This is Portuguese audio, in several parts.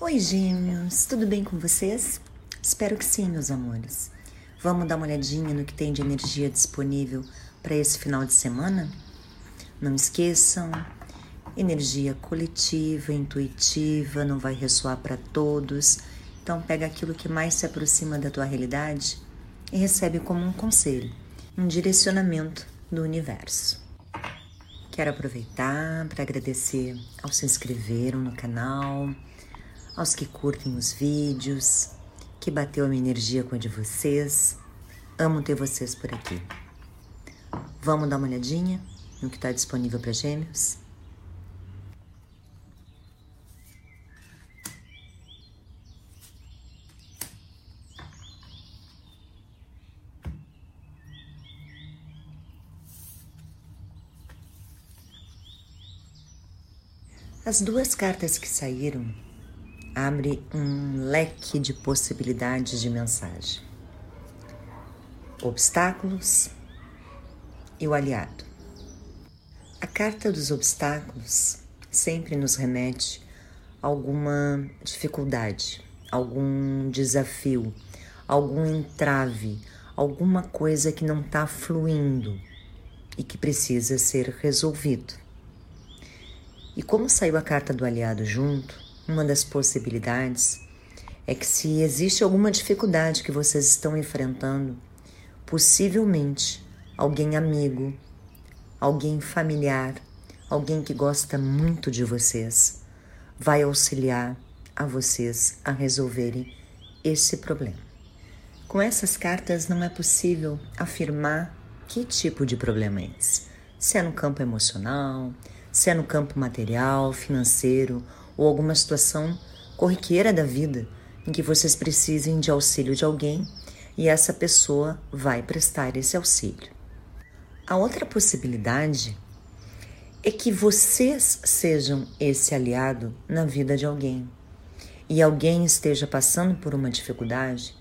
Oi, gêmeos, tudo bem com vocês? Espero que sim, meus amores. Vamos dar uma olhadinha no que tem de energia disponível para esse final de semana? Não esqueçam, energia coletiva, intuitiva, não vai ressoar para todos. Então pega aquilo que mais se aproxima da tua realidade e recebe como um conselho, um direcionamento do universo. Quero aproveitar para agradecer aos que se inscreveram no canal, aos que curtem os vídeos, que bateu a minha energia com a de vocês. Amo ter vocês por aqui. Vamos dar uma olhadinha no que está disponível para gêmeos? As duas cartas que saíram abrem um leque de possibilidades de mensagem. Obstáculos e o aliado. A carta dos obstáculos sempre nos remete a alguma dificuldade, algum desafio, algum entrave, alguma coisa que não está fluindo e que precisa ser resolvido. E como saiu a carta do aliado junto, uma das possibilidades é que se existe alguma dificuldade que vocês estão enfrentando, possivelmente alguém amigo, alguém familiar, alguém que gosta muito de vocês, vai auxiliar a vocês a resolverem esse problema. Com essas cartas não é possível afirmar que tipo de problema é esse. Se é no campo emocional, se é no campo material, financeiro ou alguma situação corriqueira da vida em que vocês precisem de auxílio de alguém e essa pessoa vai prestar esse auxílio. A outra possibilidade é que vocês sejam esse aliado na vida de alguém e alguém esteja passando por uma dificuldade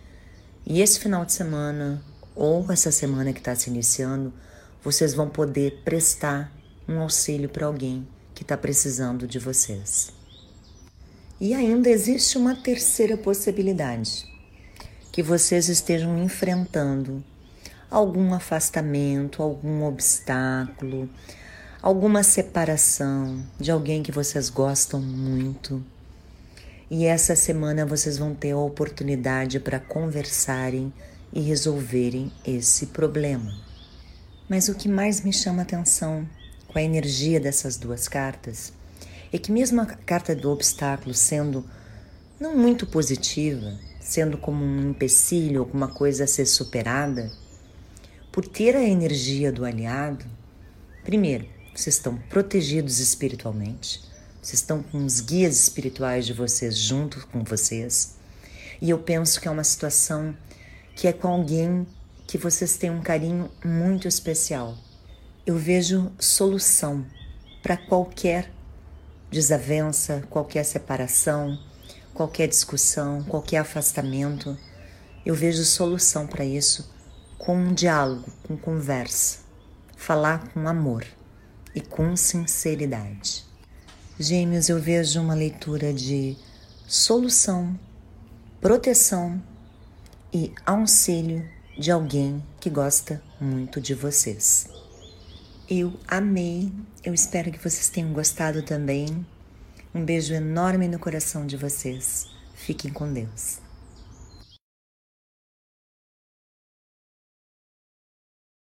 e esse final de semana ou essa semana que está se iniciando, vocês vão poder prestar um auxílio para alguém que está precisando de vocês. E ainda existe uma terceira possibilidade: que vocês estejam enfrentando algum afastamento, algum obstáculo, alguma separação de alguém que vocês gostam muito. E essa semana vocês vão ter a oportunidade para conversarem e resolverem esse problema. Mas o que mais me chama atenção com a energia dessas duas cartas é que, mesmo a carta do obstáculo sendo não muito positiva, sendo como um empecilho, alguma coisa a ser superada, por ter a energia do aliado, primeiro, vocês estão protegidos espiritualmente, vocês estão com os guias espirituais de vocês junto com vocês, e eu penso que é uma situação que é com alguém que vocês têm um carinho muito especial. Eu vejo solução para qualquer desavença, qualquer separação, qualquer discussão, qualquer afastamento. Eu vejo solução para isso com um diálogo, com conversa, falar com amor e com sinceridade. Gêmeos, eu vejo uma leitura de solução, proteção e auxílio de alguém que gosta muito de vocês. Eu amei. Eu espero que vocês tenham gostado também. Um beijo enorme no coração de vocês. Fiquem com Deus.